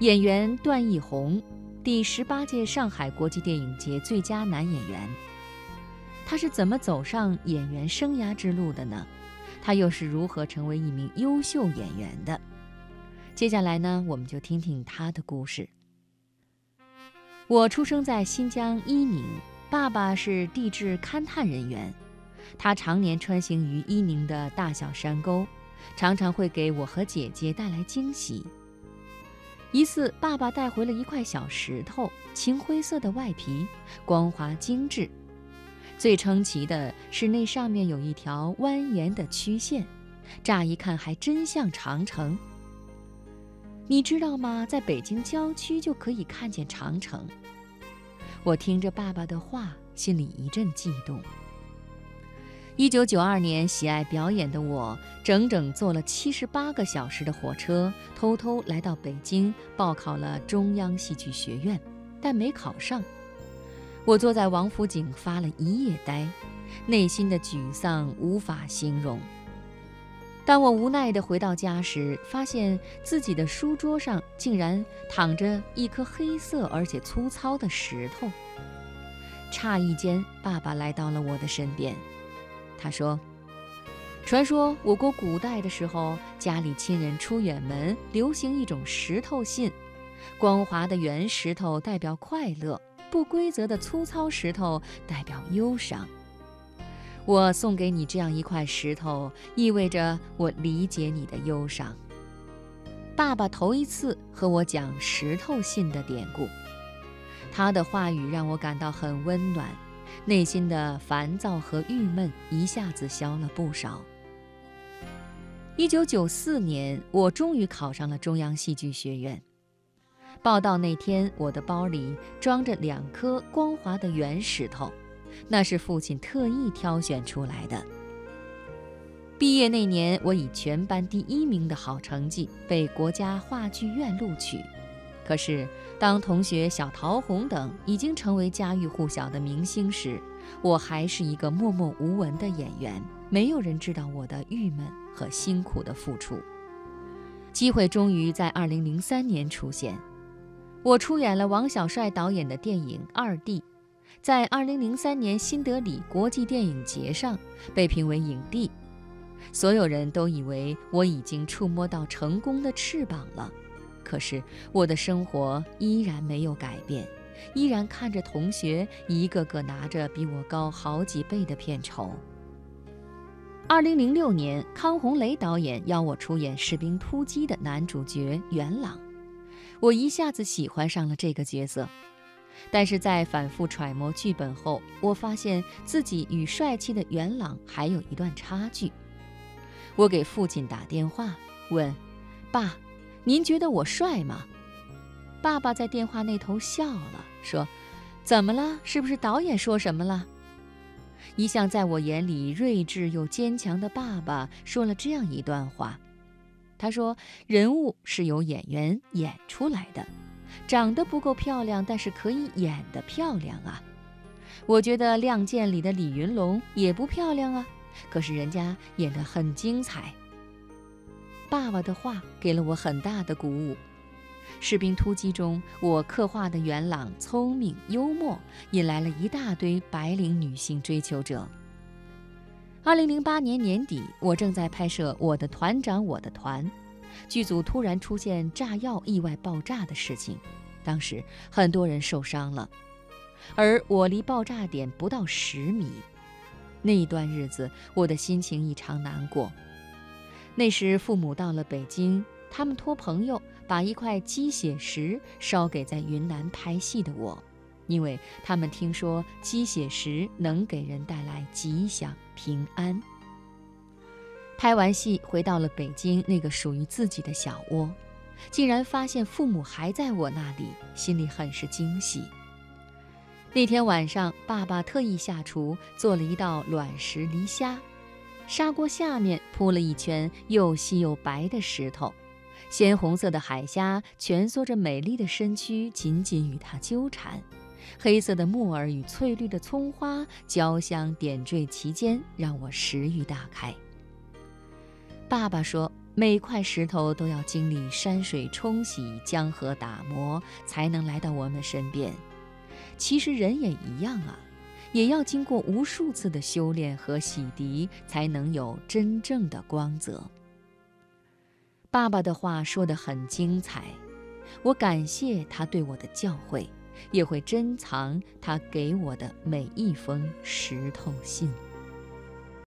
演员段奕宏，第十八届上海国际电影节最佳男演员。他是怎么走上演员生涯之路的呢？他又是如何成为一名优秀演员的？接下来呢，我们就听听他的故事。我出生在新疆伊宁，爸爸是地质勘探人员，他常年穿行于伊宁的大小山沟，常常会给我和姐姐带来惊喜。一次，爸爸带回了一块小石头，青灰色的外皮，光滑精致。最称奇的是那上面有一条蜿蜒的曲线，乍一看还真像长城。你知道吗？在北京郊区就可以看见长城。我听着爸爸的话，心里一阵悸动。一九九二年，喜爱表演的我，整整坐了七十八个小时的火车，偷偷来到北京报考了中央戏剧学院，但没考上。我坐在王府井发了一夜呆，内心的沮丧无法形容。当我无奈地回到家时，发现自己的书桌上竟然躺着一颗黑色而且粗糙的石头。诧异间，爸爸来到了我的身边。他说：“传说我国古代的时候，家里亲人出远门，流行一种石头信。光滑的圆石头代表快乐，不规则的粗糙石头代表忧伤。我送给你这样一块石头，意味着我理解你的忧伤。”爸爸头一次和我讲石头信的典故，他的话语让我感到很温暖。内心的烦躁和郁闷一下子消了不少。一九九四年，我终于考上了中央戏剧学院。报到那天，我的包里装着两颗光滑的圆石头，那是父亲特意挑选出来的。毕业那年，我以全班第一名的好成绩被国家话剧院录取。可是，当同学小桃红等已经成为家喻户晓的明星时，我还是一个默默无闻的演员，没有人知道我的郁闷和辛苦的付出。机会终于在2003年出现，我出演了王小帅导演的电影《二弟》，在2003年新德里国际电影节上被评为影帝。所有人都以为我已经触摸到成功的翅膀了。可是我的生活依然没有改变，依然看着同学一个个拿着比我高好几倍的片酬。二零零六年，康洪雷导演邀我出演《士兵突击》的男主角元朗，我一下子喜欢上了这个角色。但是在反复揣摩剧本后，我发现自己与帅气的元朗还有一段差距。我给父亲打电话问：“爸。”您觉得我帅吗？爸爸在电话那头笑了，说：“怎么了？是不是导演说什么了？”一向在我眼里睿智又坚强的爸爸说了这样一段话：“他说，人物是由演员演出来的，长得不够漂亮，但是可以演得漂亮啊。我觉得《亮剑》里的李云龙也不漂亮啊，可是人家演得很精彩。”爸爸的话给了我很大的鼓舞。士兵突击中，我刻画的元朗聪明幽默，引来了一大堆白领女性追求者。二零零八年年底，我正在拍摄《我的团长我的团》，剧组突然出现炸药意外爆炸的事情，当时很多人受伤了，而我离爆炸点不到十米。那一段日子，我的心情异常难过。那时父母到了北京，他们托朋友把一块鸡血石烧给在云南拍戏的我，因为他们听说鸡血石能给人带来吉祥平安。拍完戏回到了北京那个属于自己的小窝，竟然发现父母还在我那里，心里很是惊喜。那天晚上，爸爸特意下厨做了一道卵石梨虾。砂锅下面铺了一圈又细又白的石头，鲜红色的海虾蜷缩着美丽的身躯，紧紧与它纠缠。黑色的木耳与翠绿的葱花交相点缀其间，让我食欲大开。爸爸说：“每块石头都要经历山水冲洗、江河打磨，才能来到我们身边。其实人也一样啊，也要经过无数次的修炼和洗涤，才能有真正的光泽。爸爸的话说得很精彩，我感谢他对我的教诲，也会珍藏他给我的每一封石头信。